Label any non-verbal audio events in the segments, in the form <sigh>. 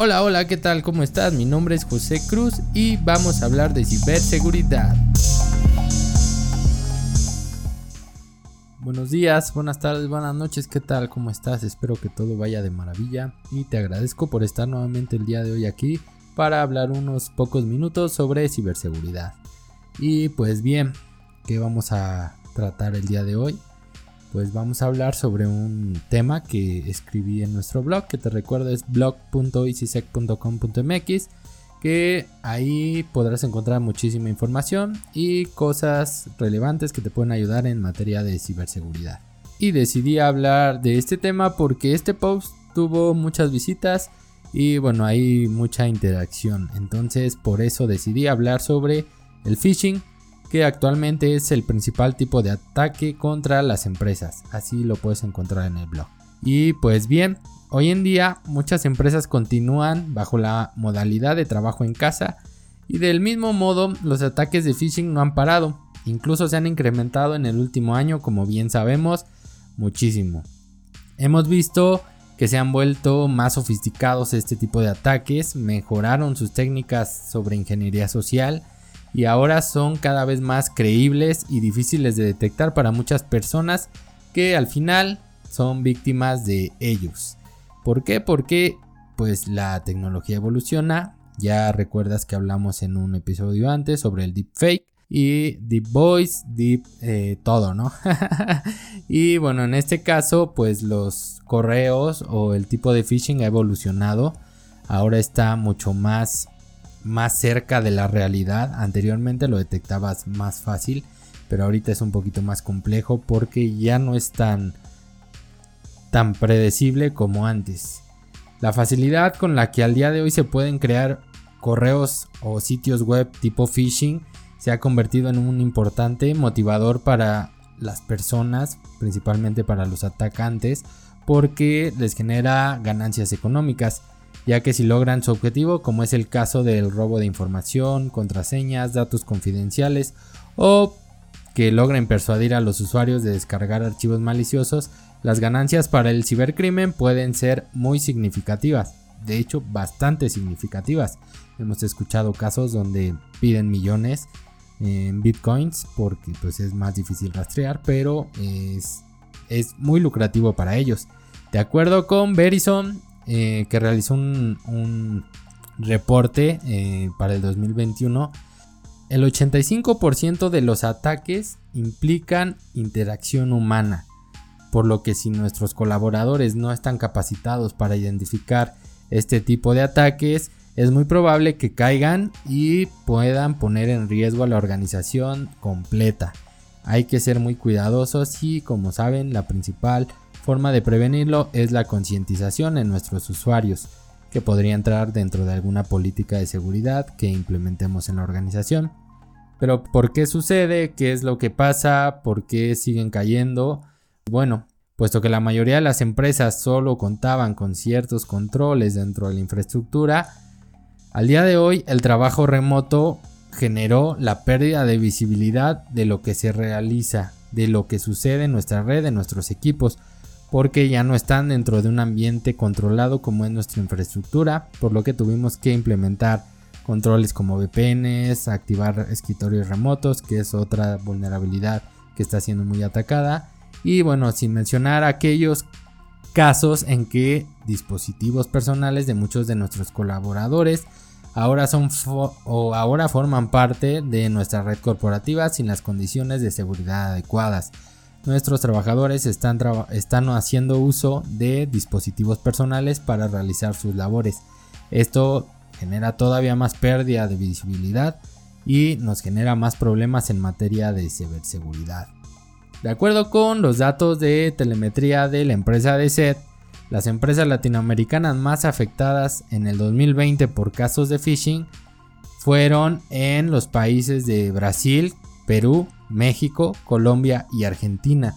Hola, hola, ¿qué tal? ¿Cómo estás? Mi nombre es José Cruz y vamos a hablar de ciberseguridad. Buenos días, buenas tardes, buenas noches, ¿qué tal? ¿Cómo estás? Espero que todo vaya de maravilla y te agradezco por estar nuevamente el día de hoy aquí para hablar unos pocos minutos sobre ciberseguridad. Y pues bien, ¿qué vamos a tratar el día de hoy? Pues vamos a hablar sobre un tema que escribí en nuestro blog, que te recuerdo es blog.easysec.com.mx, que ahí podrás encontrar muchísima información y cosas relevantes que te pueden ayudar en materia de ciberseguridad. Y decidí hablar de este tema porque este post tuvo muchas visitas y bueno, hay mucha interacción. Entonces por eso decidí hablar sobre el phishing que actualmente es el principal tipo de ataque contra las empresas. Así lo puedes encontrar en el blog. Y pues bien, hoy en día muchas empresas continúan bajo la modalidad de trabajo en casa y del mismo modo los ataques de phishing no han parado. Incluso se han incrementado en el último año, como bien sabemos, muchísimo. Hemos visto que se han vuelto más sofisticados este tipo de ataques, mejoraron sus técnicas sobre ingeniería social, y ahora son cada vez más creíbles y difíciles de detectar para muchas personas que al final son víctimas de ellos. ¿Por qué? Porque pues la tecnología evoluciona. Ya recuerdas que hablamos en un episodio antes sobre el deepfake y deep voice, deep eh, todo, ¿no? <laughs> y bueno, en este caso pues los correos o el tipo de phishing ha evolucionado. Ahora está mucho más más cerca de la realidad. Anteriormente lo detectabas más fácil, pero ahorita es un poquito más complejo porque ya no es tan tan predecible como antes. La facilidad con la que al día de hoy se pueden crear correos o sitios web tipo phishing se ha convertido en un importante motivador para las personas, principalmente para los atacantes, porque les genera ganancias económicas ya que si logran su objetivo, como es el caso del robo de información, contraseñas, datos confidenciales o que logren persuadir a los usuarios de descargar archivos maliciosos, las ganancias para el cibercrimen pueden ser muy significativas, de hecho bastante significativas. Hemos escuchado casos donde piden millones en bitcoins porque pues es más difícil rastrear, pero es, es muy lucrativo para ellos. De acuerdo con Verizon, eh, que realizó un, reporte eh, para el 2021, el 85% de los ataques implican interacción humana, por lo que si nuestros colaboradores no están capacitados para identificar este tipo de ataques, es muy probable que caigan y puedan poner en riesgo a la organización completa. Hay que ser muy cuidadosos y como saben la principal forma de prevenirlo es la concientización en nuestros usuarios, que podría entrar dentro de alguna política de seguridad que implementemos en la organización. Pero ¿por qué sucede? ¿Qué es lo que pasa? ¿Por qué siguen cayendo? Bueno, puesto que la mayoría de las empresas solo contaban con ciertos controles dentro de la infraestructura, al día de hoy el trabajo remoto generó la pérdida de visibilidad de lo que se realiza, de lo que sucede en nuestra red, en nuestros equipos, porque ya no están dentro de un ambiente controlado como es nuestra infraestructura, por lo que tuvimos que implementar controles como VPNs, activar escritorios remotos, que es otra vulnerabilidad que está siendo muy atacada, y bueno, sin mencionar aquellos casos en que dispositivos personales de muchos de nuestros colaboradores ahora son o ahora forman parte de nuestra red corporativa sin las condiciones de seguridad adecuadas nuestros trabajadores están, haciendo uso de dispositivos personales para realizar sus labores. Esto genera todavía más pérdida de visibilidad y nos genera más problemas en materia de ciberseguridad. De acuerdo con los datos de telemetría de la empresa de SET, las empresas latinoamericanas más afectadas en el 2020 por casos de phishing fueron en los países de Brasil, Perú, México, Colombia y Argentina.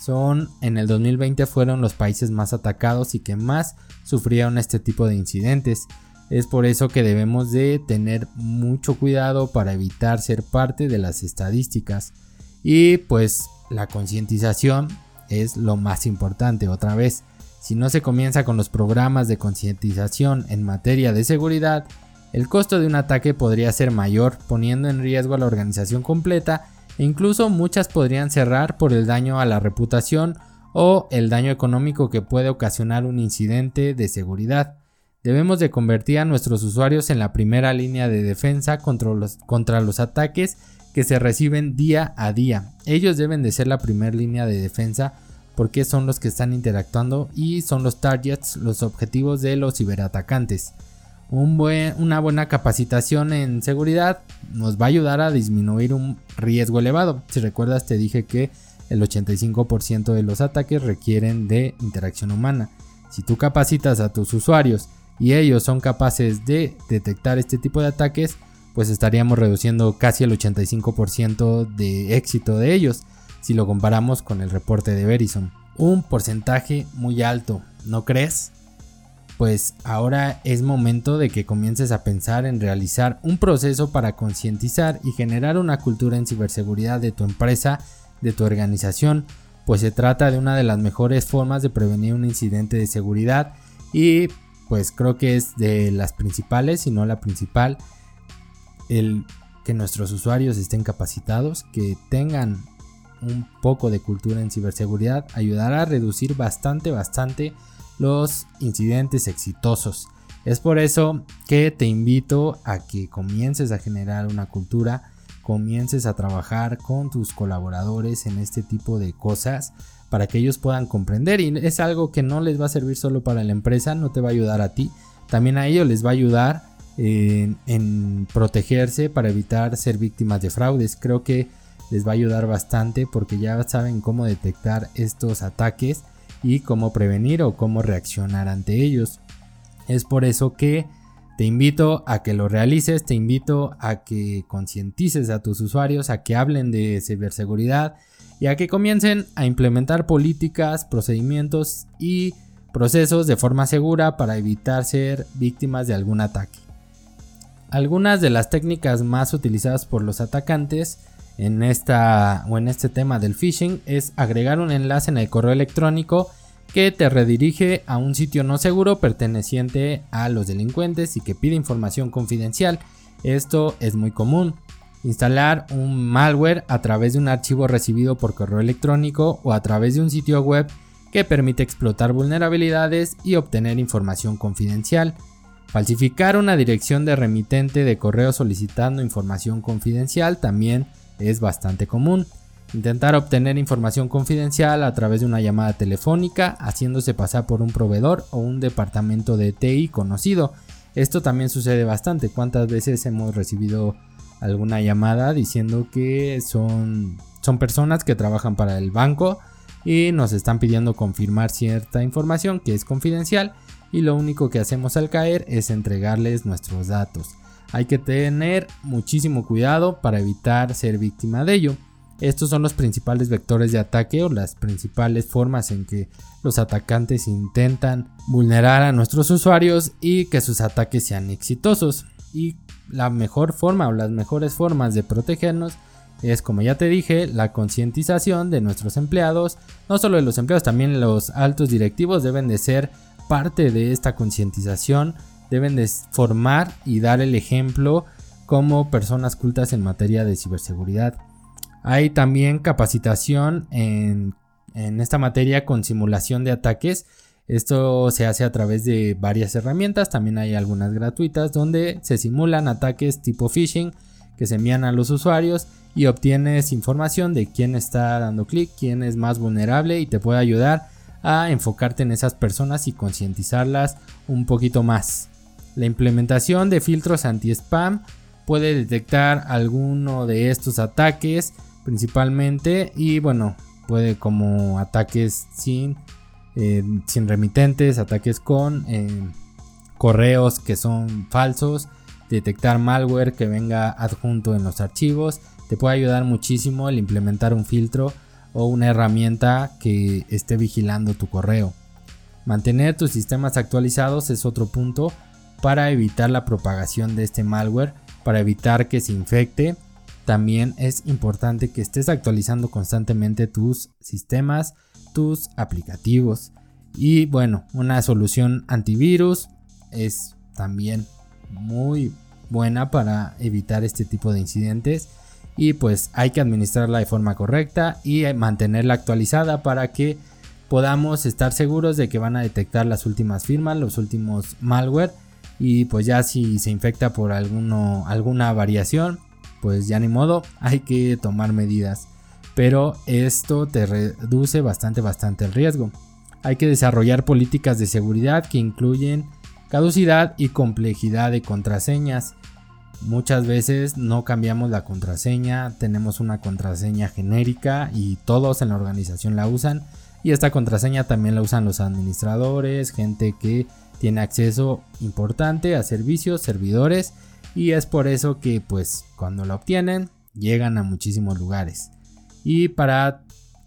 Son en el 2020 fueron los países más atacados y que más sufrieron este tipo de incidentes. Es por eso que debemos de tener mucho cuidado para evitar ser parte de las estadísticas. Y pues la concientización es lo más importante otra vez. Si no se comienza con los programas de concientización en materia de seguridad, el costo de un ataque podría ser mayor, poniendo en riesgo a la organización completa incluso muchas podrían cerrar por el daño a la reputación o el daño económico que puede ocasionar un incidente de seguridad. Debemos de convertir a nuestros usuarios en la primera línea de defensa contra los, ataques que se reciben día a día. Ellos deben de ser la primera línea de defensa porque son los que están interactuando y son los targets, los objetivos de los ciberatacantes una buena capacitación en seguridad nos va a ayudar a disminuir un riesgo elevado. Si recuerdas te dije que el 85% de los ataques requieren de interacción humana. Si tú capacitas a tus usuarios y ellos son capaces de detectar este tipo de ataques, pues estaríamos reduciendo casi el 85% de éxito de ellos si lo comparamos con el reporte de Verizon. Un porcentaje muy alto, ¿no crees? Pues ahora es momento de que comiences a pensar en realizar un proceso para concientizar y generar una cultura en ciberseguridad de tu empresa, de tu organización, pues se trata de una de las mejores formas de prevenir un incidente de seguridad y pues creo que es de las principales, si no la principal, el que nuestros usuarios estén capacitados, que tengan un poco de cultura en ciberseguridad, ayudará a reducir bastante, bastante los incidentes exitosos. Es por eso que te invito a que comiences a generar una cultura, comiences a trabajar con tus colaboradores en este tipo de cosas para que ellos puedan comprender y es algo que no les va a servir solo para la empresa, no te va a ayudar a ti, también a ellos les va a ayudar en, en protegerse para evitar ser víctimas de fraudes. Creo que les va a ayudar bastante porque ya saben cómo detectar estos ataques y cómo prevenir o cómo reaccionar ante ellos. Es por eso que te invito a que lo realices, te invito a que concientices a tus usuarios, a que hablen de ciberseguridad y a que comiencen a implementar políticas, procedimientos y procesos de forma segura para evitar ser víctimas de algún ataque. Algunas de las técnicas más utilizadas por los atacantes en esta o en este tema del phishing es agregar un enlace en el correo electrónico que te redirige a un sitio no seguro perteneciente a los delincuentes y que pide información confidencial. Esto es muy común. Instalar un malware a través de un archivo recibido por correo electrónico o a través de un sitio web que permite explotar vulnerabilidades y obtener información confidencial. Falsificar una dirección de remitente de correo solicitando información confidencial también es bastante común. Intentar obtener información confidencial a través de una llamada telefónica, haciéndose pasar por un proveedor o un departamento de TI conocido. Esto también sucede bastante. ¿Cuántas veces hemos recibido alguna llamada diciendo que son, son personas que trabajan para el banco y nos están pidiendo confirmar cierta información que es confidencial y lo único que hacemos al caer es entregarles nuestros datos. Hay que tener muchísimo cuidado para evitar ser víctima de ello. Estos son los principales vectores de ataque o las principales formas en que los atacantes intentan vulnerar a nuestros usuarios y que sus ataques sean exitosos. Y la mejor forma o las mejores formas de protegernos es, como ya te dije, la concientización de nuestros empleados. No solo de los empleados, también los altos directivos deben de ser parte de esta concientización deben de formar y dar el ejemplo como personas cultas en materia de ciberseguridad. Hay también capacitación en, esta materia con simulación de ataques. Esto se hace a través de varias herramientas, también hay algunas gratuitas donde se simulan ataques tipo phishing que se envían a los usuarios y obtienes información de quién está dando clic, quién es más vulnerable y te puede ayudar a enfocarte en esas personas y concientizarlas un poquito más. La implementación de filtros anti-spam puede detectar alguno de estos ataques principalmente y bueno, puede como ataques sin, eh, sin remitentes, ataques con eh, correos que son falsos, detectar malware que venga adjunto en los archivos. Te puede ayudar muchísimo el implementar un filtro o una herramienta que esté vigilando tu correo. Mantener tus sistemas actualizados es otro punto para evitar la propagación de este malware, para evitar que se infecte. También es importante que estés actualizando constantemente tus sistemas, tus aplicativos. Y bueno, una solución antivirus es también muy buena para evitar este tipo de incidentes y pues hay que administrarla de forma correcta y mantenerla actualizada para que podamos estar seguros de que van a detectar las últimas firmas, los últimos malware y pues ya si se infecta por alguna variación, pues ya ni modo, <laughs> hay que tomar medidas. Pero esto te reduce bastante bastante el riesgo. Hay que desarrollar políticas de seguridad que incluyen caducidad y complejidad de contraseñas. Muchas veces no cambiamos la contraseña, tenemos una contraseña genérica y todos en la organización la usan. Y esta contraseña también la usan los administradores, gente que tiene acceso importante a servicios, servidores. Y es por eso que pues cuando la obtienen llegan a muchísimos lugares. Y para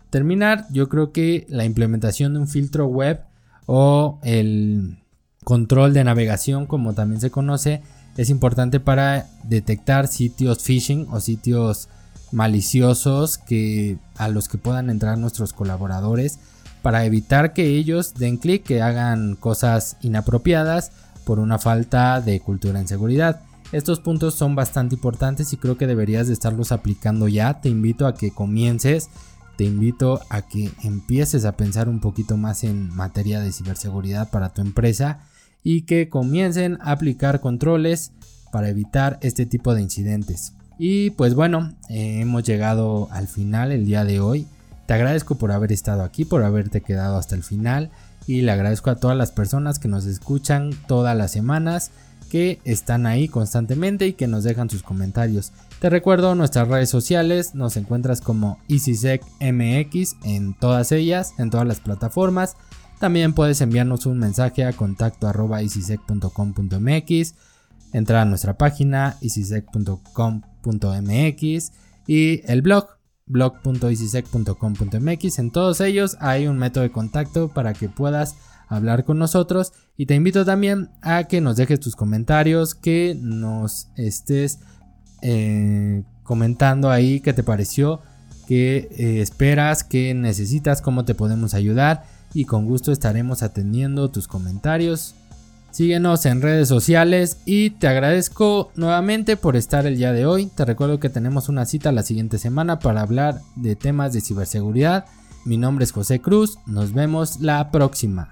terminar, yo creo que la implementación de un filtro web o el control de navegación, como también se conoce, es importante para detectar sitios phishing o sitios maliciosos que a los que puedan entrar nuestros colaboradores para evitar que ellos den clic, que hagan cosas inapropiadas por una falta de cultura en seguridad. Estos puntos son bastante importantes y creo que deberías de estarlos aplicando ya. Te invito a que comiences, te invito a que empieces a pensar un poquito más en materia de ciberseguridad para tu empresa y que comiencen a aplicar controles para evitar este tipo de incidentes. Y pues bueno, eh, hemos llegado al final el día de hoy. Te agradezco por haber estado aquí, por haberte quedado hasta el final y le agradezco a todas las personas que nos escuchan todas las semanas, que están ahí constantemente y que nos dejan sus comentarios. Te recuerdo nuestras redes sociales, nos encuentras como EasySecMX en todas ellas, en todas las plataformas. También puedes enviarnos un mensaje a contacto arroba entrar a nuestra página easysec.com.mx y el blog blog.easysec.com.mx. En todos ellos hay un método de contacto para que puedas hablar con nosotros y te invito también a que nos dejes tus comentarios, que nos estés eh, comentando ahí qué te pareció, qué eh, esperas, qué necesitas, cómo te podemos ayudar y con gusto estaremos atendiendo tus comentarios. Síguenos en redes sociales y te agradezco nuevamente por estar el día de hoy. Te recuerdo que tenemos una cita la siguiente semana para hablar de temas de ciberseguridad. Mi nombre es José Cruz, nos vemos la próxima.